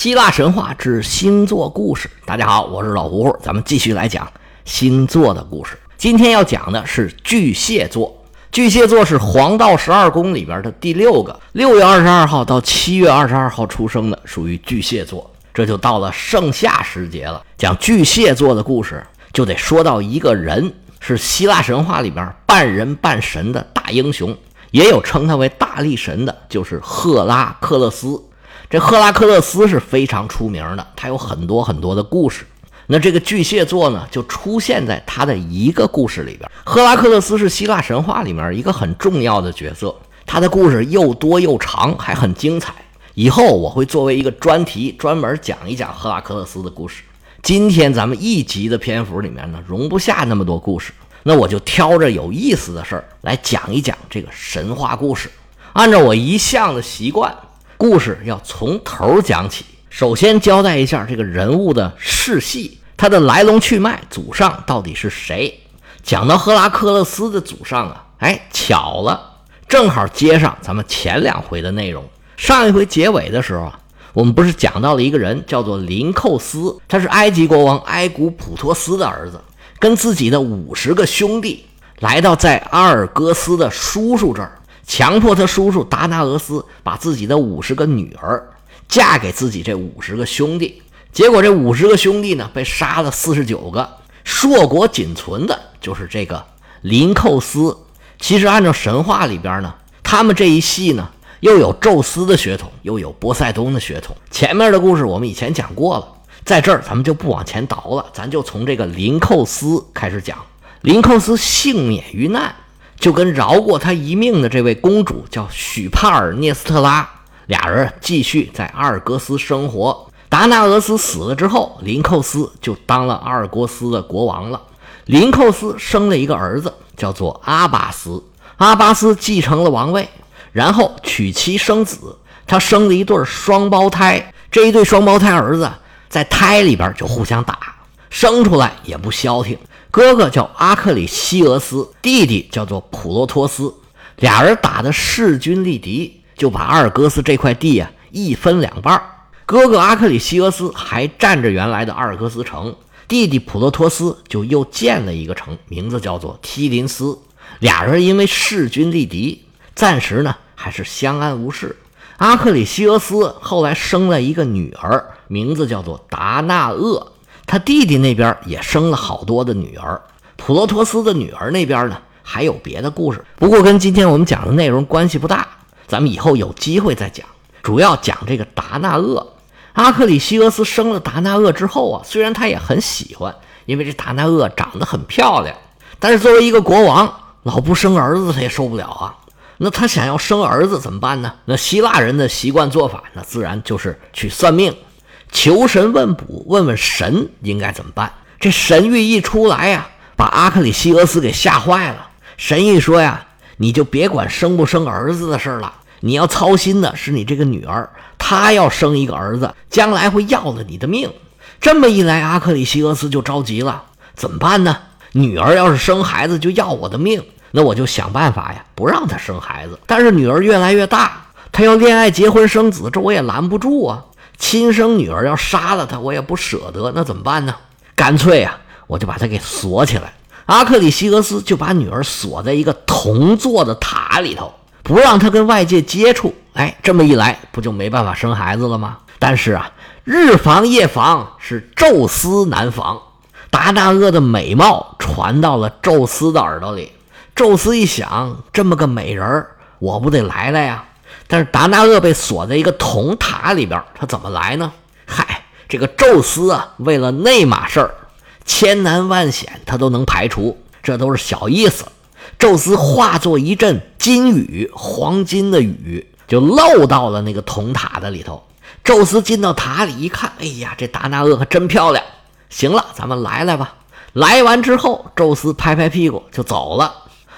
希腊神话之星座故事。大家好，我是老胡胡，咱们继续来讲星座的故事。今天要讲的是巨蟹座。巨蟹座是黄道十二宫里边的第六个，六月二十二号到七月二十二号出生的，属于巨蟹座。这就到了盛夏时节了。讲巨蟹座的故事，就得说到一个人，是希腊神话里边半人半神的大英雄，也有称他为大力神的，就是赫拉克勒斯。这赫拉克勒斯是非常出名的，他有很多很多的故事。那这个巨蟹座呢，就出现在他的一个故事里边。赫拉克勒斯是希腊神话里面一个很重要的角色，他的故事又多又长，还很精彩。以后我会作为一个专题，专门讲一讲赫拉克勒斯的故事。今天咱们一集的篇幅里面呢，容不下那么多故事，那我就挑着有意思的事儿来讲一讲这个神话故事。按照我一向的习惯。故事要从头讲起，首先交代一下这个人物的世系，他的来龙去脉，祖上到底是谁？讲到赫拉克勒斯的祖上啊，哎，巧了，正好接上咱们前两回的内容。上一回结尾的时候啊，我们不是讲到了一个人叫做林寇斯，他是埃及国王埃古普托斯的儿子，跟自己的五十个兄弟来到在阿尔戈斯的叔叔这儿。强迫他叔叔达纳俄斯把自己的五十个女儿嫁给自己这五十个兄弟，结果这五十个兄弟呢被杀了四十九个，硕果仅存的就是这个林寇斯。其实按照神话里边呢，他们这一系呢又有宙斯的血统，又有波塞冬的血统。前面的故事我们以前讲过了，在这儿咱们就不往前倒了，咱就从这个林寇斯开始讲。林寇斯幸免于难。就跟饶过他一命的这位公主叫许帕尔涅斯特拉，俩人继续在阿尔戈斯生活。达纳俄斯死了之后，林寇斯就当了阿尔戈斯的国王了。林寇斯生了一个儿子，叫做阿巴斯。阿巴斯继承了王位，然后娶妻生子。他生了一对双胞胎，这一对双胞胎儿子在胎里边就互相打，生出来也不消停。哥哥叫阿克里西俄斯，弟弟叫做普罗托斯，俩人打的势均力敌，就把阿尔戈斯这块地啊一分两半。哥哥阿克里西俄斯还占着原来的阿尔戈斯城，弟弟普罗托斯就又建了一个城，名字叫做梯林斯。俩人因为势均力敌，暂时呢还是相安无事。阿克里西俄斯后来生了一个女儿，名字叫做达纳厄。他弟弟那边也生了好多的女儿，普罗托斯的女儿那边呢还有别的故事，不过跟今天我们讲的内容关系不大，咱们以后有机会再讲。主要讲这个达纳厄，阿克里西俄斯生了达纳厄之后啊，虽然他也很喜欢，因为这达纳厄长得很漂亮，但是作为一个国王，老不生儿子他也受不了啊。那他想要生儿子怎么办呢？那希腊人的习惯做法，那自然就是去算命。求神问卜，问问神应该怎么办。这神谕一出来呀，把阿克里西俄斯给吓坏了。神谕说呀，你就别管生不生儿子的事了，你要操心的是你这个女儿，她要生一个儿子，将来会要了你的命。这么一来，阿克里西俄斯就着急了，怎么办呢？女儿要是生孩子就要我的命，那我就想办法呀，不让她生孩子。但是女儿越来越大，她要恋爱、结婚、生子，这我也拦不住啊。亲生女儿要杀了他，我也不舍得，那怎么办呢？干脆啊，我就把他给锁起来。阿克里西俄斯就把女儿锁在一个铜做的塔里头，不让她跟外界接触。哎，这么一来，不就没办法生孩子了吗？但是啊，日防夜防，是宙斯难防。达纳厄的美貌传到了宙斯的耳朵里，宙斯一想，这么个美人儿，我不得来来呀？但是达纳厄被锁在一个铜塔里边，他怎么来呢？嗨，这个宙斯啊，为了那码事儿，千难万险他都能排除，这都是小意思。宙斯化作一阵金雨，黄金的雨就漏到了那个铜塔的里头。宙斯进到塔里一看，哎呀，这达纳厄可真漂亮。行了，咱们来来吧。来完之后，宙斯拍拍屁股就走了。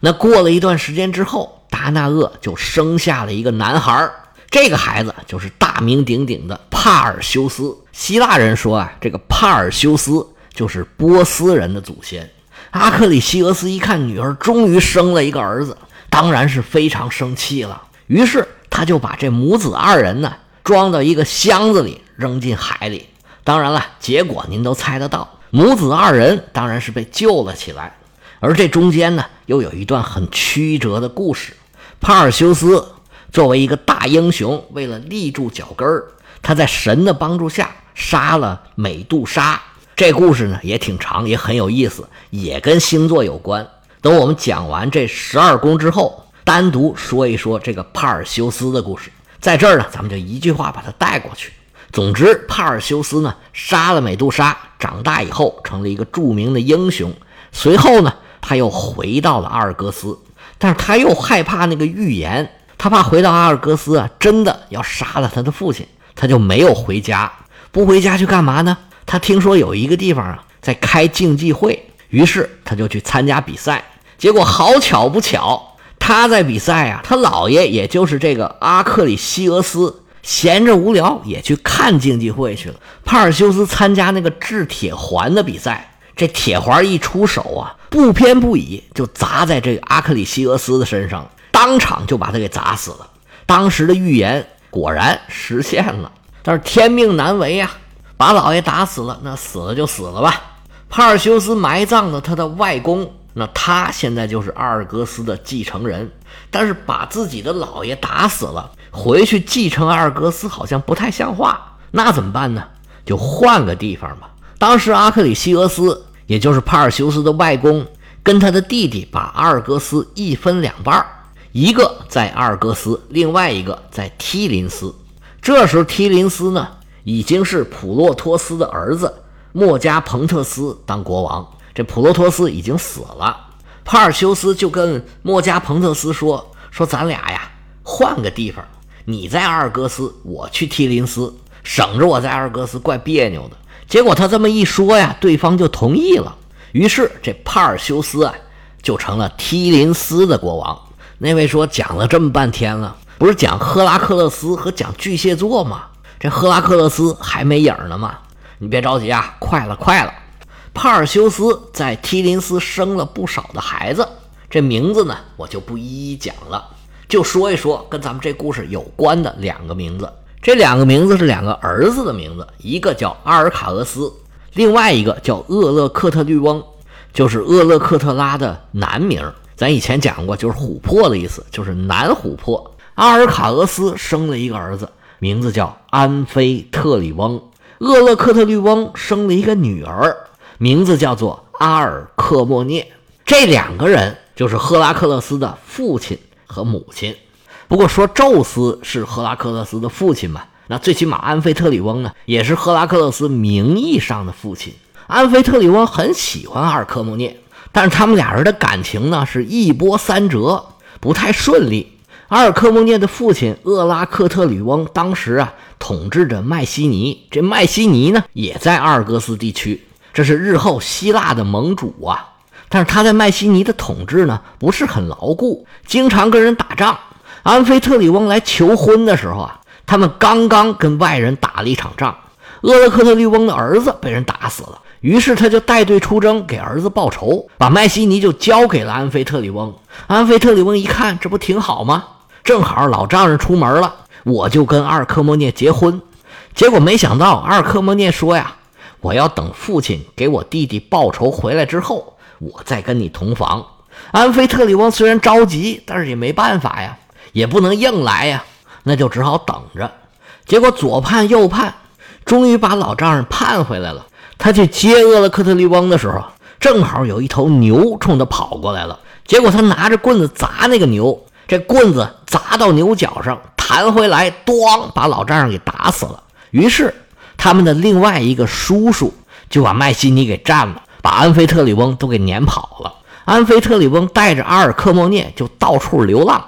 那过了一段时间之后。达纳厄就生下了一个男孩这个孩子就是大名鼎鼎的帕尔修斯。希腊人说啊，这个帕尔修斯就是波斯人的祖先。阿克里西俄斯一看女儿终于生了一个儿子，当然是非常生气了。于是他就把这母子二人呢装到一个箱子里，扔进海里。当然了，结果您都猜得到，母子二人当然是被救了起来。而这中间呢，又有一段很曲折的故事。帕尔修斯作为一个大英雄，为了立住脚跟儿，他在神的帮助下杀了美杜莎。这故事呢也挺长，也很有意思，也跟星座有关。等我们讲完这十二宫之后，单独说一说这个帕尔修斯的故事。在这儿呢，咱们就一句话把它带过去。总之，帕尔修斯呢杀了美杜莎，长大以后成了一个著名的英雄。随后呢，他又回到了阿尔戈斯，但是他又害怕那个预言，他怕回到阿尔戈斯啊，真的要杀了他的父亲，他就没有回家。不回家去干嘛呢？他听说有一个地方啊在开竞技会，于是他就去参加比赛。结果好巧不巧，他在比赛啊，他姥爷也就是这个阿克里西俄斯。闲着无聊，也去看竞技会去了。帕尔修斯参加那个掷铁环的比赛，这铁环一出手啊，不偏不倚就砸在这个阿克里西俄斯的身上，当场就把他给砸死了。当时的预言果然实现了，但是天命难违呀，把老爷打死了，那死了就死了吧。帕尔修斯埋葬了他的外公，那他现在就是阿尔戈斯的继承人，但是把自己的老爷打死了。回去继承阿尔戈斯好像不太像话，那怎么办呢？就换个地方吧。当时阿克里西俄斯，也就是帕尔修斯的外公，跟他的弟弟把阿尔戈斯一分两半一个在阿尔戈斯，另外一个在梯林斯。这时候梯林斯呢，已经是普洛托斯的儿子莫加彭特斯当国王。这普洛托斯已经死了，帕尔修斯就跟莫加彭特斯说：“说咱俩呀，换个地方。”你在阿尔戈斯，我去提林斯，省着我在阿尔戈斯怪别扭的。结果他这么一说呀，对方就同意了。于是这帕尔修斯啊，就成了提林斯的国王。那位说讲了这么半天了，不是讲赫拉克勒斯和讲巨蟹座吗？这赫拉克勒斯还没影呢吗？你别着急啊，快了快了。帕尔修斯在提林斯生了不少的孩子，这名字呢，我就不一一讲了。就说一说跟咱们这故事有关的两个名字，这两个名字是两个儿子的名字，一个叫阿尔卡俄斯，另外一个叫厄勒克特律翁，就是厄勒克特拉的男名。咱以前讲过，就是琥珀的意思，就是男琥珀。阿尔卡俄斯生了一个儿子，名字叫安菲特里翁；厄勒克特律翁生了一个女儿，名字叫做阿尔克莫涅。这两个人就是赫拉克勒斯的父亲。和母亲，不过说宙斯是赫拉克勒斯的父亲嘛，那最起码安菲特里翁呢，也是赫拉克勒斯名义上的父亲。安菲特里翁很喜欢阿尔克莫涅，但是他们俩人的感情呢是一波三折，不太顺利。阿尔克莫涅的父亲厄拉克特里翁当时啊统治着麦西尼，这麦西尼呢也在阿尔戈斯地区，这是日后希腊的盟主啊。但是他在麦西尼的统治呢不是很牢固，经常跟人打仗。安菲特里翁来求婚的时候啊，他们刚刚跟外人打了一场仗，厄勒克特利翁的儿子被人打死了，于是他就带队出征给儿子报仇，把麦西尼就交给了安菲特里翁。安菲特里翁一看，这不挺好吗？正好老丈人出门了，我就跟阿尔克莫涅结婚。结果没想到阿尔克莫涅说呀：“我要等父亲给我弟弟报仇回来之后。”我再跟你同房，安菲特里翁虽然着急，但是也没办法呀，也不能硬来呀，那就只好等着。结果左盼右盼，终于把老丈人盼回来了。他去接厄勒克特利翁的时候，正好有一头牛冲他跑过来了。结果他拿着棍子砸那个牛，这棍子砸到牛角上，弹回来，咣，把老丈人给打死了。于是他们的另外一个叔叔就把麦西尼给占了。把安菲特里翁都给撵跑了。安菲特里翁带着阿尔克莫涅就到处流浪，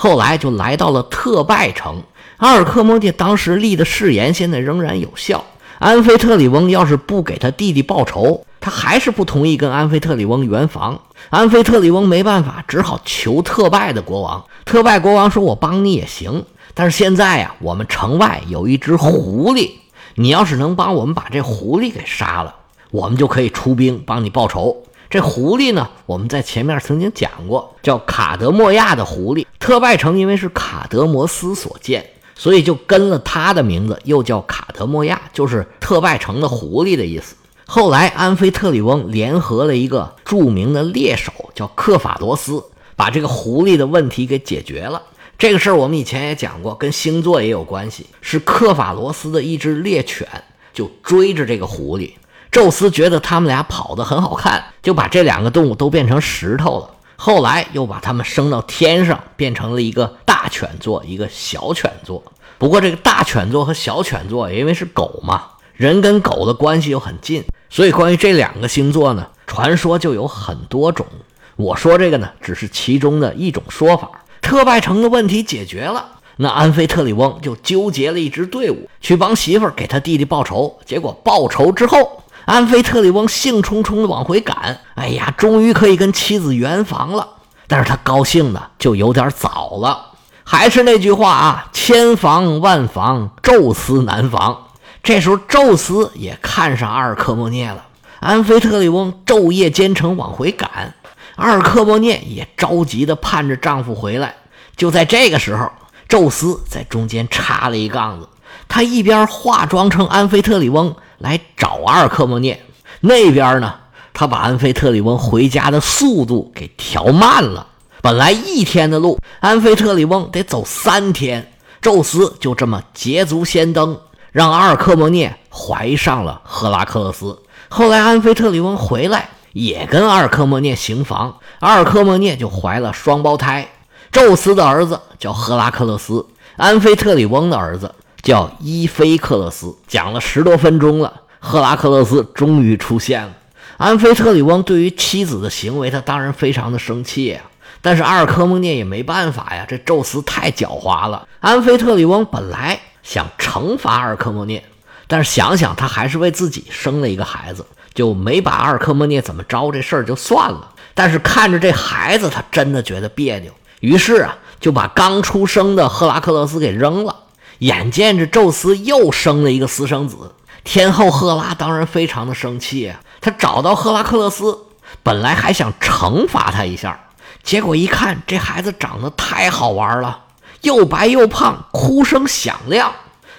后来就来到了特拜城。阿尔克莫涅当时立的誓言现在仍然有效。安菲特里翁要是不给他弟弟报仇，他还是不同意跟安菲特里翁圆房。安菲特里翁没办法，只好求特拜的国王。特拜国王说：“我帮你也行，但是现在呀，我们城外有一只狐狸，你要是能帮我们把这狐狸给杀了。”我们就可以出兵帮你报仇。这狐狸呢，我们在前面曾经讲过，叫卡德莫亚的狐狸。特拜城因为是卡德摩斯所建，所以就跟了他的名字，又叫卡德莫亚，就是特拜城的狐狸的意思。后来，安菲特里翁联合了一个著名的猎手，叫克法罗斯，把这个狐狸的问题给解决了。这个事儿我们以前也讲过，跟星座也有关系。是克法罗斯的一只猎犬就追着这个狐狸，宙斯觉得他们俩跑得很好看，就把这两个动物都变成石头了。后来又把它们升到天上，变成了一个大犬座，一个小犬座。不过这个大犬座和小犬座，因为是狗嘛，人跟狗的关系又很近。所以，关于这两个星座呢，传说就有很多种。我说这个呢，只是其中的一种说法。特拜城的问题解决了，那安菲特里翁就纠结了一支队伍去帮媳妇儿给他弟弟报仇。结果报仇之后，安菲特里翁兴冲冲的往回赶。哎呀，终于可以跟妻子圆房了。但是他高兴的就有点早了。还是那句话啊，千防万防，宙斯难防。这时候，宙斯也看上阿尔克莫涅了。安菲特里翁昼夜兼程往回赶，阿尔克莫涅也着急地盼着丈夫回来。就在这个时候，宙斯在中间插了一杠子。他一边化妆成安菲特里翁来找阿尔克莫涅，那边呢，他把安菲特里翁回家的速度给调慢了。本来一天的路，安菲特里翁得走三天。宙斯就这么捷足先登。让阿尔克莫涅怀上了赫拉克勒斯。后来安菲特里翁回来，也跟阿尔克莫涅行房，阿尔克莫涅就怀了双胞胎。宙斯的儿子叫赫拉克勒斯，安菲特里翁的儿子叫伊菲克勒斯。讲了十多分钟了，赫拉克勒斯终于出现了。安菲特里翁对于妻子的行为，他当然非常的生气呀。但是阿尔克莫涅也没办法呀，这宙斯太狡猾了。安菲特里翁本来。想惩罚阿尔克莫涅，但是想想他还是为自己生了一个孩子，就没把阿尔克莫涅怎么着，这事儿就算了。但是看着这孩子，他真的觉得别扭，于是啊，就把刚出生的赫拉克勒斯给扔了。眼见着宙斯又生了一个私生子，天后赫拉当然非常的生气啊。他找到赫拉克勒斯，本来还想惩罚他一下，结果一看这孩子长得太好玩了。又白又胖，哭声响亮，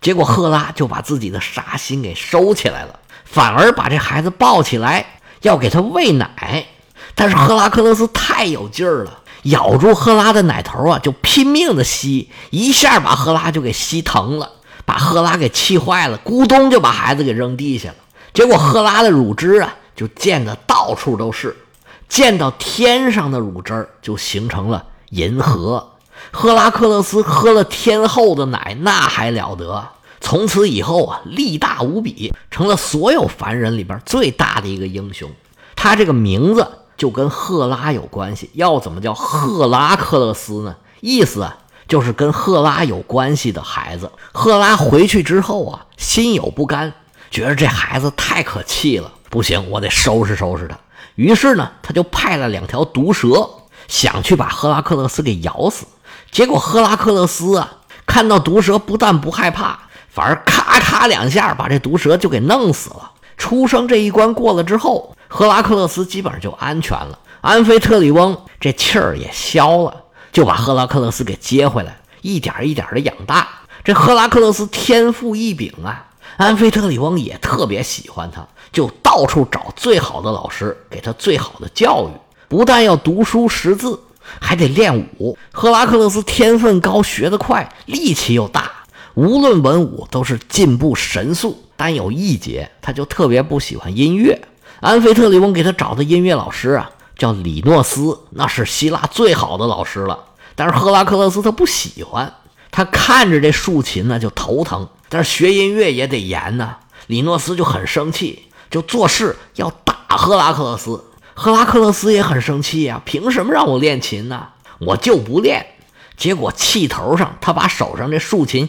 结果赫拉就把自己的杀心给收起来了，反而把这孩子抱起来要给他喂奶。但是赫拉克勒斯太有劲儿了，咬住赫拉的奶头啊，就拼命的吸，一下把赫拉就给吸疼了，把赫拉给气坏了，咕咚就把孩子给扔地下了。结果赫拉的乳汁啊，就溅得到处都是，溅到天上的乳汁就形成了银河。赫拉克勒斯喝了天后的奶，那还了得！从此以后啊，力大无比，成了所有凡人里边最大的一个英雄。他这个名字就跟赫拉有关系，要怎么叫赫拉克勒斯呢？意思啊，就是跟赫拉有关系的孩子。赫拉回去之后啊，心有不甘，觉得这孩子太可气了，不行，我得收拾收拾他。于是呢，他就派了两条毒蛇，想去把赫拉克勒斯给咬死。结果赫拉克勒斯啊，看到毒蛇不但不害怕，反而咔咔两下把这毒蛇就给弄死了。出生这一关过了之后，赫拉克勒斯基本上就安全了。安菲特里翁这气儿也消了，就把赫拉克勒斯给接回来，一点一点的养大。这赫拉克勒斯天赋异禀啊，安菲特里翁也特别喜欢他，就到处找最好的老师，给他最好的教育。不但要读书识字。还得练武。赫拉克勒斯天分高，学得快，力气又大，无论文武都是进步神速。但有一节，他就特别不喜欢音乐。安菲特里翁给他找的音乐老师啊，叫李诺斯，那是希腊最好的老师了。但是赫拉克勒斯他不喜欢，他看着这竖琴呢就头疼。但是学音乐也得严呐。李诺斯就很生气，就做事要打赫拉克勒斯。赫拉克勒斯也很生气呀，凭什么让我练琴呢？我就不练。结果气头上，他把手上这竖琴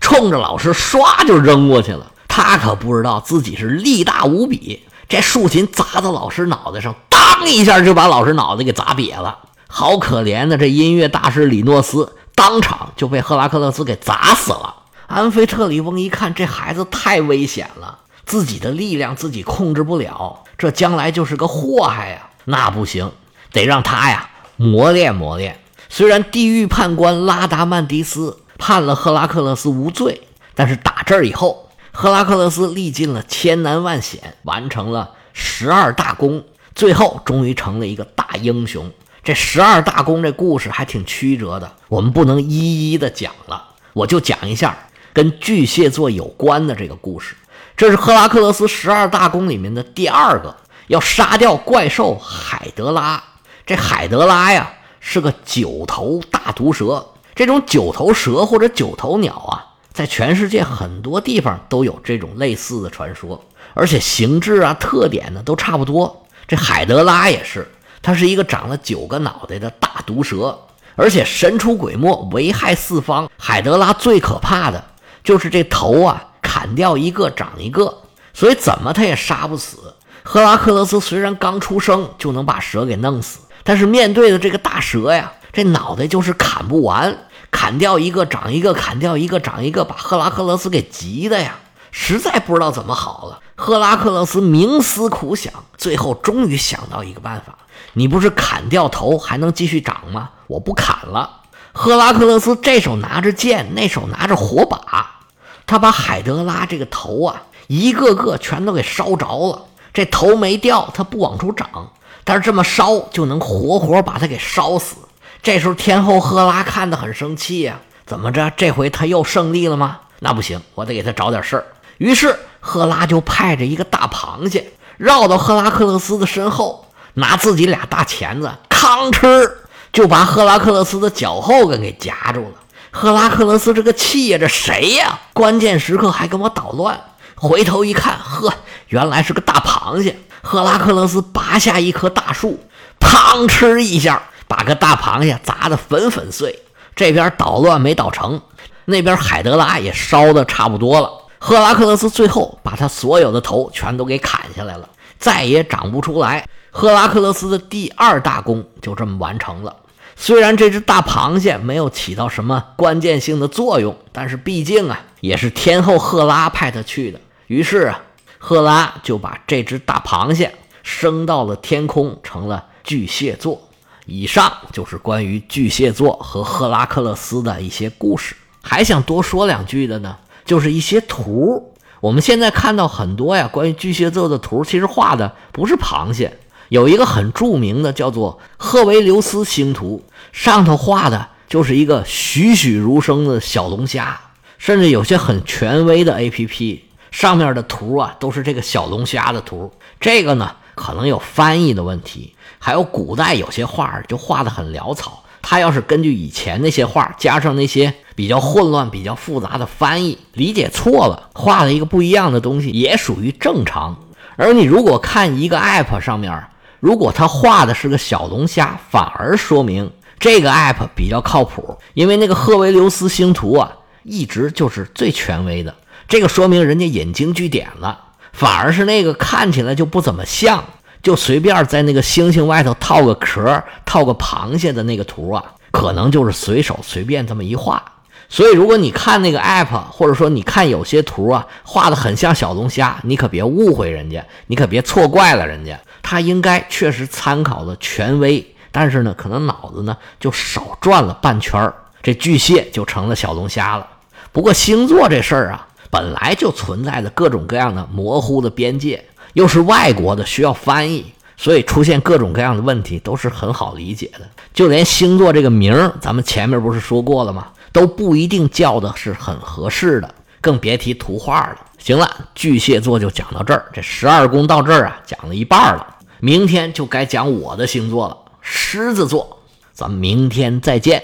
冲着老师唰就扔过去了。他可不知道自己是力大无比，这竖琴砸到老师脑袋上，当一下就把老师脑袋给砸瘪了。好可怜的这音乐大师李诺斯，当场就被赫拉克勒斯给砸死了。安菲特里翁一看这孩子太危险了，自己的力量自己控制不了。这将来就是个祸害呀！那不行，得让他呀磨练磨练。虽然地狱判官拉达曼迪斯判了赫拉克勒斯无罪。但是打这儿以后，赫拉克勒斯历尽了千难万险，完成了十二大功，最后终于成了一个大英雄。这十二大功这故事还挺曲折的，我们不能一一的讲了，我就讲一下跟巨蟹座有关的这个故事。这是赫拉克勒斯十二大功里面的第二个，要杀掉怪兽海德拉。这海德拉呀是个九头大毒蛇，这种九头蛇或者九头鸟啊，在全世界很多地方都有这种类似的传说，而且形制啊、特点呢都差不多。这海德拉也是。它是一个长了九个脑袋的大毒蛇，而且神出鬼没，危害四方。海德拉最可怕的就是这头啊，砍掉一个长一个，所以怎么它也杀不死。赫拉克勒斯虽然刚出生就能把蛇给弄死，但是面对的这个大蛇呀，这脑袋就是砍不完，砍掉一个长一个，砍掉一个长一个，把赫拉克勒斯给急的呀，实在不知道怎么好了。赫拉克勒斯冥思苦想，最后终于想到一个办法。你不是砍掉头还能继续长吗？我不砍了。赫拉克勒斯这手拿着剑，那手拿着火把，他把海德拉这个头啊，一个个全都给烧着了。这头没掉，它不往出长，但是这么烧就能活活把它给烧死。这时候天后赫拉看得很生气呀，怎么着？这回他又胜利了吗？那不行，我得给他找点事儿。于是赫拉就派着一个大螃蟹绕到赫拉克勒斯的身后。拿自己俩大钳子，吭哧就把赫拉克勒斯的脚后跟给夹住了。赫拉克勒斯这个气呀，这谁呀？关键时刻还跟我捣乱。回头一看，呵，原来是个大螃蟹。赫拉克勒斯拔下一棵大树，嘡哧一下把个大螃蟹砸得粉粉碎。这边捣乱没捣成，那边海德拉也烧得差不多了。赫拉克勒斯最后把他所有的头全都给砍下来了，再也长不出来。赫拉克勒斯的第二大功就这么完成了。虽然这只大螃蟹没有起到什么关键性的作用，但是毕竟啊，也是天后赫拉派他去的。于是啊，赫拉就把这只大螃蟹升到了天空，成了巨蟹座。以上就是关于巨蟹座和赫拉克勒斯的一些故事。还想多说两句的呢，就是一些图。我们现在看到很多呀，关于巨蟹座的图，其实画的不是螃蟹。有一个很著名的叫做赫维留斯星图，上头画的就是一个栩栩如生的小龙虾，甚至有些很权威的 APP 上面的图啊都是这个小龙虾的图。这个呢可能有翻译的问题，还有古代有些画就画的很潦草。他要是根据以前那些画加上那些比较混乱、比较复杂的翻译，理解错了，画了一个不一样的东西，也属于正常。而你如果看一个 App 上面，如果他画的是个小龙虾，反而说明这个 app 比较靠谱，因为那个赫维留斯星图啊，一直就是最权威的。这个说明人家引经据典了，反而是那个看起来就不怎么像，就随便在那个星星外头套个壳、套个螃蟹的那个图啊，可能就是随手随便这么一画。所以，如果你看那个 app，或者说你看有些图啊，画的很像小龙虾，你可别误会人家，你可别错怪了人家。他应该确实参考了权威，但是呢，可能脑子呢就少转了半圈儿，这巨蟹就成了小龙虾了。不过星座这事儿啊，本来就存在着各种各样的模糊的边界，又是外国的需要翻译，所以出现各种各样的问题都是很好理解的。就连星座这个名儿，咱们前面不是说过了吗？都不一定叫的是很合适的，更别提图画了。行了，巨蟹座就讲到这儿，这十二宫到这儿啊，讲了一半了。明天就该讲我的星座了，狮子座。咱们明天再见。